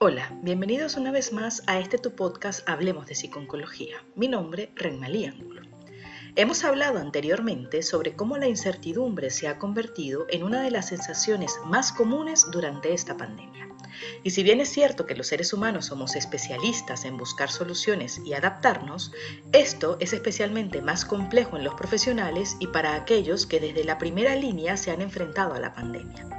Hola, bienvenidos una vez más a este tu podcast Hablemos de Psiconcología. Mi nombre, Renmalí Ángulo. Hemos hablado anteriormente sobre cómo la incertidumbre se ha convertido en una de las sensaciones más comunes durante esta pandemia. Y si bien es cierto que los seres humanos somos especialistas en buscar soluciones y adaptarnos, esto es especialmente más complejo en los profesionales y para aquellos que desde la primera línea se han enfrentado a la pandemia.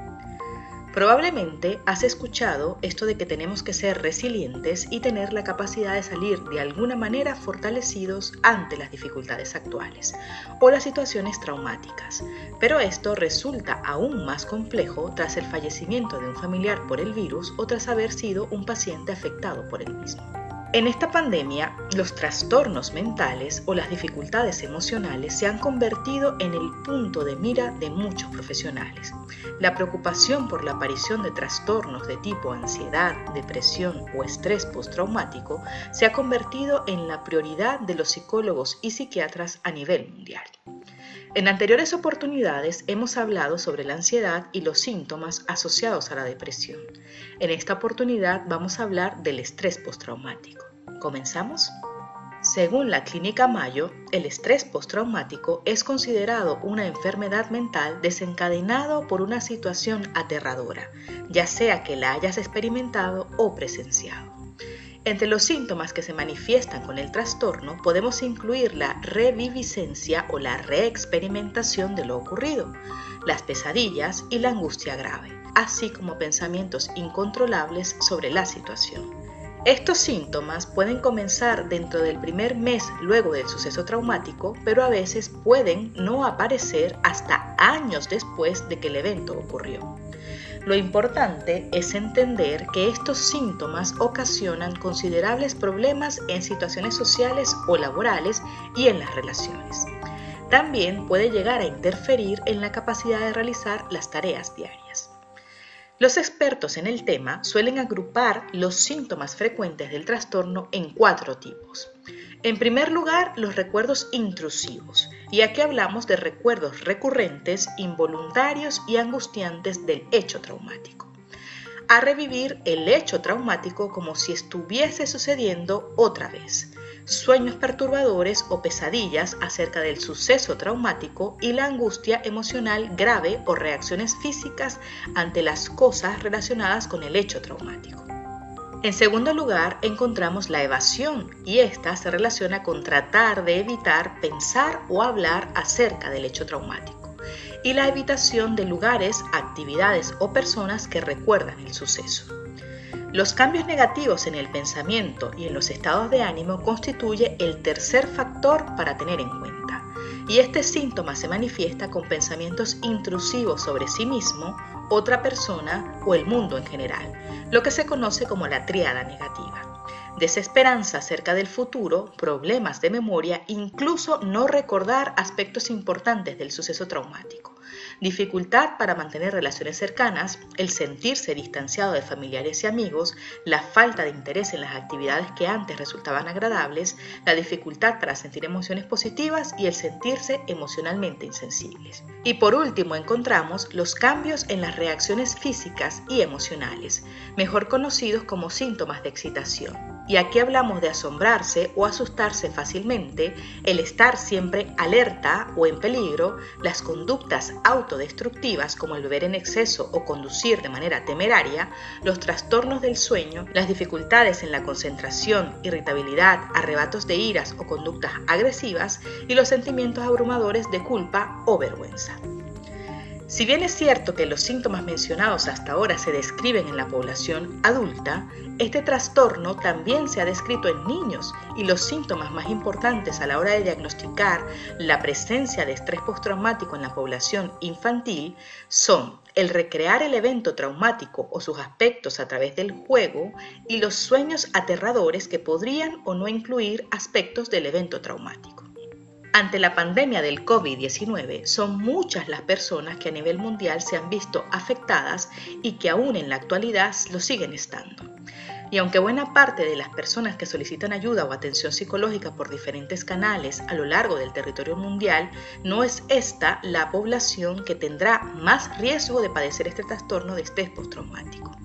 Probablemente has escuchado esto de que tenemos que ser resilientes y tener la capacidad de salir de alguna manera fortalecidos ante las dificultades actuales o las situaciones traumáticas, pero esto resulta aún más complejo tras el fallecimiento de un familiar por el virus o tras haber sido un paciente afectado por el mismo. En esta pandemia, los trastornos mentales o las dificultades emocionales se han convertido en el punto de mira de muchos profesionales. La preocupación por la aparición de trastornos de tipo ansiedad, depresión o estrés postraumático se ha convertido en la prioridad de los psicólogos y psiquiatras a nivel mundial. En anteriores oportunidades hemos hablado sobre la ansiedad y los síntomas asociados a la depresión. En esta oportunidad vamos a hablar del estrés postraumático. ¿Comenzamos? Según la Clínica Mayo, el estrés postraumático es considerado una enfermedad mental desencadenado por una situación aterradora, ya sea que la hayas experimentado o presenciado. Entre los síntomas que se manifiestan con el trastorno podemos incluir la reviviscencia o la reexperimentación de lo ocurrido, las pesadillas y la angustia grave, así como pensamientos incontrolables sobre la situación. Estos síntomas pueden comenzar dentro del primer mes luego del suceso traumático, pero a veces pueden no aparecer hasta años después de que el evento ocurrió. Lo importante es entender que estos síntomas ocasionan considerables problemas en situaciones sociales o laborales y en las relaciones. También puede llegar a interferir en la capacidad de realizar las tareas diarias. Los expertos en el tema suelen agrupar los síntomas frecuentes del trastorno en cuatro tipos. En primer lugar, los recuerdos intrusivos, y aquí hablamos de recuerdos recurrentes, involuntarios y angustiantes del hecho traumático. A revivir el hecho traumático como si estuviese sucediendo otra vez. Sueños perturbadores o pesadillas acerca del suceso traumático y la angustia emocional grave o reacciones físicas ante las cosas relacionadas con el hecho traumático. En segundo lugar, encontramos la evasión y esta se relaciona con tratar de evitar pensar o hablar acerca del hecho traumático y la evitación de lugares, actividades o personas que recuerdan el suceso. Los cambios negativos en el pensamiento y en los estados de ánimo constituye el tercer factor para tener en cuenta. Y este síntoma se manifiesta con pensamientos intrusivos sobre sí mismo otra persona o el mundo en general, lo que se conoce como la triada negativa. Desesperanza acerca del futuro, problemas de memoria, incluso no recordar aspectos importantes del suceso traumático dificultad para mantener relaciones cercanas, el sentirse distanciado de familiares y amigos, la falta de interés en las actividades que antes resultaban agradables, la dificultad para sentir emociones positivas y el sentirse emocionalmente insensibles. Y por último encontramos los cambios en las reacciones físicas y emocionales, mejor conocidos como síntomas de excitación. Y aquí hablamos de asombrarse o asustarse fácilmente, el estar siempre alerta o en peligro, las conductas autodestructivas como el beber en exceso o conducir de manera temeraria, los trastornos del sueño, las dificultades en la concentración, irritabilidad, arrebatos de iras o conductas agresivas y los sentimientos abrumadores de culpa o vergüenza. Si bien es cierto que los síntomas mencionados hasta ahora se describen en la población adulta, este trastorno también se ha descrito en niños y los síntomas más importantes a la hora de diagnosticar la presencia de estrés postraumático en la población infantil son el recrear el evento traumático o sus aspectos a través del juego y los sueños aterradores que podrían o no incluir aspectos del evento traumático. Ante la pandemia del COVID-19, son muchas las personas que a nivel mundial se han visto afectadas y que aún en la actualidad lo siguen estando. Y aunque buena parte de las personas que solicitan ayuda o atención psicológica por diferentes canales a lo largo del territorio mundial, no es esta la población que tendrá más riesgo de padecer este trastorno de estrés postraumático.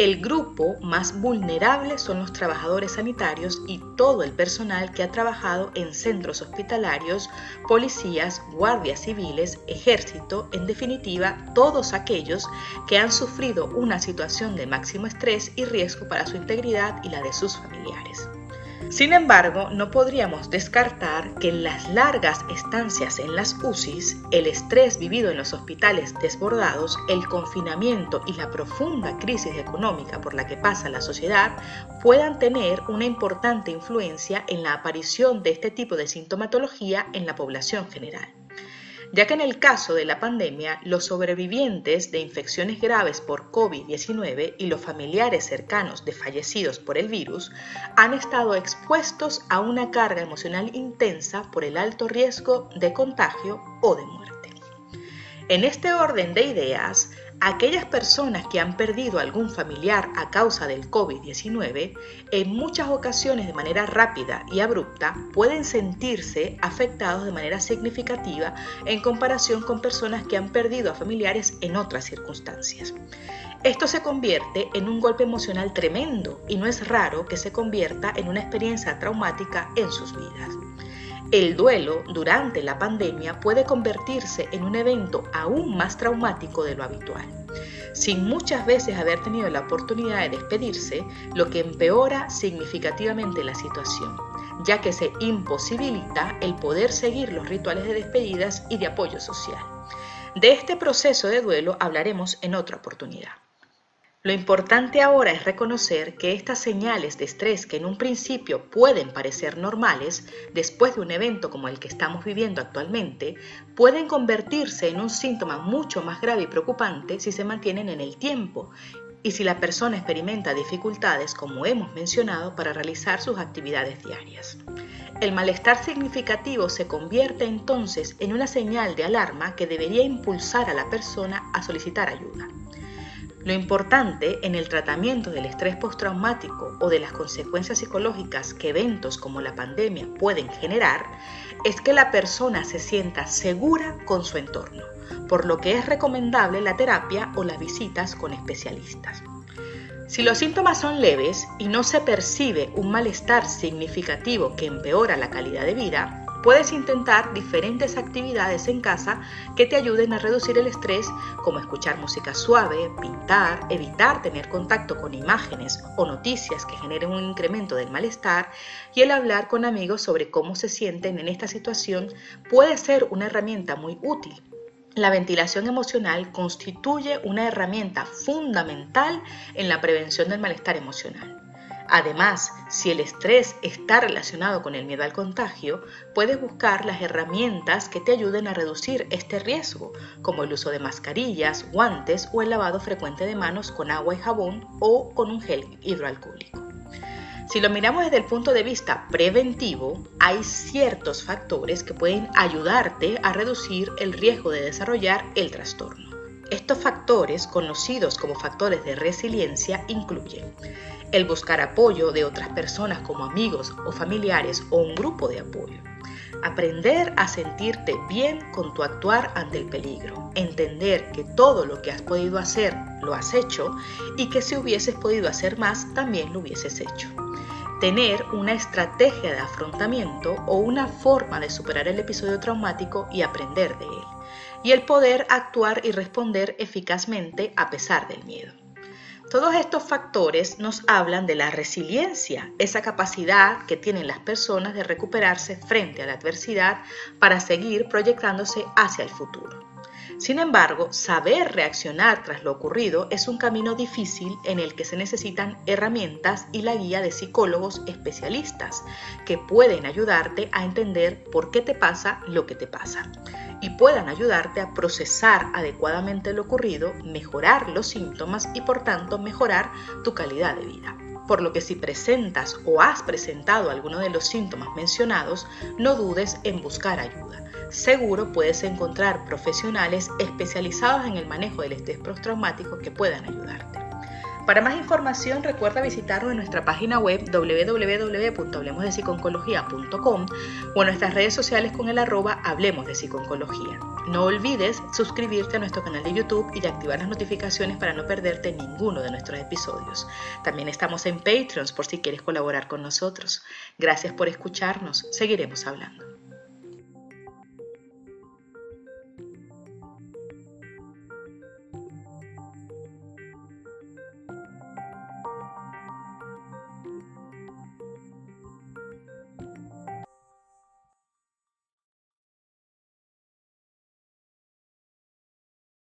El grupo más vulnerable son los trabajadores sanitarios y todo el personal que ha trabajado en centros hospitalarios, policías, guardias civiles, ejército, en definitiva, todos aquellos que han sufrido una situación de máximo estrés y riesgo para su integridad y la de sus familiares. Sin embargo, no podríamos descartar que las largas estancias en las UCIs, el estrés vivido en los hospitales desbordados, el confinamiento y la profunda crisis económica por la que pasa la sociedad puedan tener una importante influencia en la aparición de este tipo de sintomatología en la población general ya que en el caso de la pandemia, los sobrevivientes de infecciones graves por COVID-19 y los familiares cercanos de fallecidos por el virus han estado expuestos a una carga emocional intensa por el alto riesgo de contagio o de muerte. En este orden de ideas, aquellas personas que han perdido algún familiar a causa del COVID-19, en muchas ocasiones de manera rápida y abrupta, pueden sentirse afectados de manera significativa en comparación con personas que han perdido a familiares en otras circunstancias. Esto se convierte en un golpe emocional tremendo y no es raro que se convierta en una experiencia traumática en sus vidas. El duelo durante la pandemia puede convertirse en un evento aún más traumático de lo habitual, sin muchas veces haber tenido la oportunidad de despedirse, lo que empeora significativamente la situación, ya que se imposibilita el poder seguir los rituales de despedidas y de apoyo social. De este proceso de duelo hablaremos en otra oportunidad. Lo importante ahora es reconocer que estas señales de estrés que en un principio pueden parecer normales, después de un evento como el que estamos viviendo actualmente, pueden convertirse en un síntoma mucho más grave y preocupante si se mantienen en el tiempo y si la persona experimenta dificultades, como hemos mencionado, para realizar sus actividades diarias. El malestar significativo se convierte entonces en una señal de alarma que debería impulsar a la persona a solicitar ayuda. Lo importante en el tratamiento del estrés postraumático o de las consecuencias psicológicas que eventos como la pandemia pueden generar es que la persona se sienta segura con su entorno, por lo que es recomendable la terapia o las visitas con especialistas. Si los síntomas son leves y no se percibe un malestar significativo que empeora la calidad de vida, Puedes intentar diferentes actividades en casa que te ayuden a reducir el estrés, como escuchar música suave, pintar, evitar tener contacto con imágenes o noticias que generen un incremento del malestar y el hablar con amigos sobre cómo se sienten en esta situación puede ser una herramienta muy útil. La ventilación emocional constituye una herramienta fundamental en la prevención del malestar emocional. Además, si el estrés está relacionado con el miedo al contagio, puedes buscar las herramientas que te ayuden a reducir este riesgo, como el uso de mascarillas, guantes o el lavado frecuente de manos con agua y jabón o con un gel hidroalcohólico. Si lo miramos desde el punto de vista preventivo, hay ciertos factores que pueden ayudarte a reducir el riesgo de desarrollar el trastorno. Estos factores, conocidos como factores de resiliencia, incluyen el buscar apoyo de otras personas como amigos o familiares o un grupo de apoyo. Aprender a sentirte bien con tu actuar ante el peligro. Entender que todo lo que has podido hacer lo has hecho y que si hubieses podido hacer más también lo hubieses hecho. Tener una estrategia de afrontamiento o una forma de superar el episodio traumático y aprender de él. Y el poder actuar y responder eficazmente a pesar del miedo. Todos estos factores nos hablan de la resiliencia, esa capacidad que tienen las personas de recuperarse frente a la adversidad para seguir proyectándose hacia el futuro. Sin embargo, saber reaccionar tras lo ocurrido es un camino difícil en el que se necesitan herramientas y la guía de psicólogos especialistas que pueden ayudarte a entender por qué te pasa lo que te pasa y puedan ayudarte a procesar adecuadamente lo ocurrido, mejorar los síntomas y por tanto mejorar tu calidad de vida por lo que si presentas o has presentado alguno de los síntomas mencionados, no dudes en buscar ayuda. Seguro puedes encontrar profesionales especializados en el manejo del estrés postraumático que puedan ayudarte. Para más información recuerda visitarnos en nuestra página web www.hablemosdepsiconcología.com o en nuestras redes sociales con el arroba Hablemos de Psiconcología. No olvides suscribirte a nuestro canal de YouTube y de activar las notificaciones para no perderte ninguno de nuestros episodios. También estamos en Patreon por si quieres colaborar con nosotros. Gracias por escucharnos. Seguiremos hablando.